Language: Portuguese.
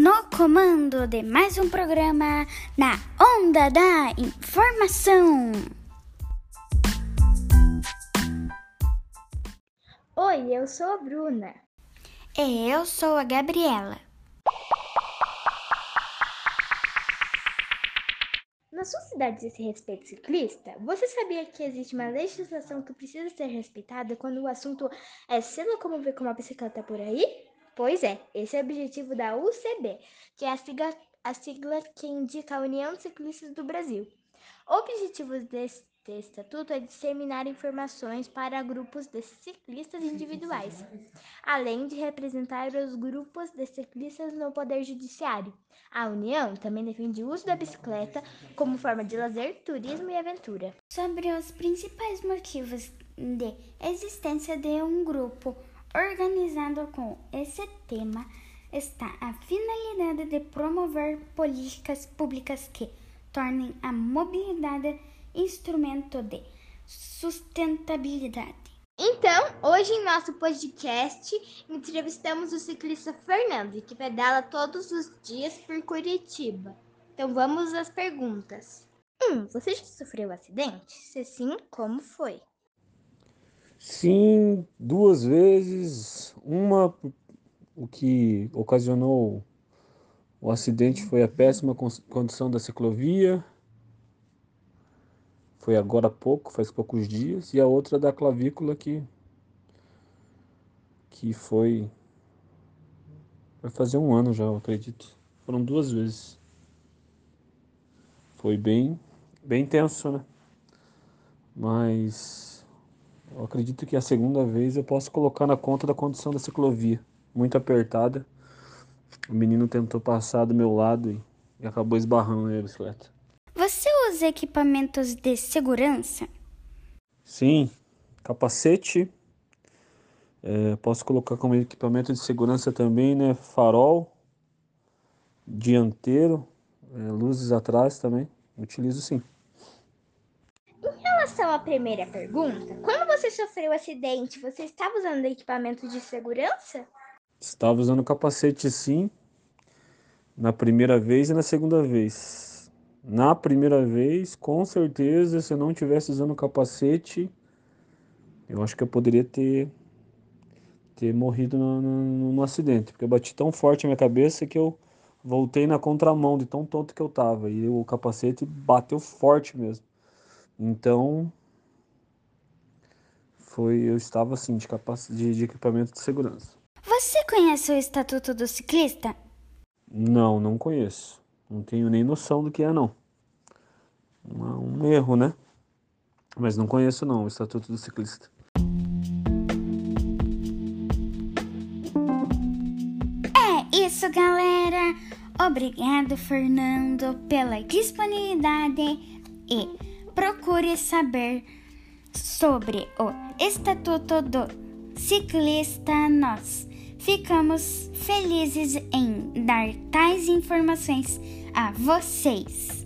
no comando de mais um programa na Onda da Informação. Oi, eu sou a Bruna. E eu sou a Gabriela. Na sua cidade esse respeito ciclista, você sabia que existe uma legislação que precisa ser respeitada quando o assunto é se locomover com uma bicicleta por aí? Pois é, esse é o objetivo da UCB, que é a sigla, a sigla que indica a União de Ciclistas do Brasil. O objetivo deste estatuto é disseminar informações para grupos de ciclistas individuais, além de representar os grupos de ciclistas no Poder Judiciário. A União também defende o uso da bicicleta como forma de lazer, turismo e aventura. Sobre os principais motivos de existência de um grupo Organizado com esse tema está a finalidade de promover políticas públicas que tornem a mobilidade instrumento de sustentabilidade. Então, hoje em nosso podcast, entrevistamos o ciclista Fernando, que pedala todos os dias por Curitiba. Então, vamos às perguntas. 1. Um, você já sofreu um acidente? Se sim, como foi? Sim, duas vezes. Uma, o que ocasionou o acidente foi a péssima condição da ciclovia. Foi agora há pouco, faz poucos dias. E a outra da clavícula que, que foi. Vai fazer um ano já, eu acredito. Foram duas vezes. Foi bem, bem tenso, né? Mas eu acredito que a segunda vez eu posso colocar na conta da condição da ciclovia. Muito apertada. O menino tentou passar do meu lado e, e acabou esbarrando na bicicleta. Você usa equipamentos de segurança? Sim, capacete. É, posso colocar como equipamento de segurança também, né? Farol, dianteiro, é, luzes atrás também. Utilizo sim relação à primeira pergunta, quando você sofreu o acidente, você estava usando equipamento de segurança? Estava usando capacete sim, na primeira vez e na segunda vez. Na primeira vez, com certeza, se eu não tivesse usando capacete, eu acho que eu poderia ter ter morrido no, no, no, acidente, porque eu bati tão forte na minha cabeça que eu voltei na contramão de tão tonto que eu tava e o capacete bateu forte mesmo. Então, foi eu estava assim de, de, de equipamento de segurança. Você conhece o Estatuto do Ciclista? Não, não conheço. Não tenho nem noção do que é, não. Um, um erro, né? Mas não conheço, não, o Estatuto do Ciclista. É isso, galera. Obrigado, Fernando, pela disponibilidade e procure saber sobre o Estatuto do Ciclista. Nós ficamos felizes em dar tais informações a vocês.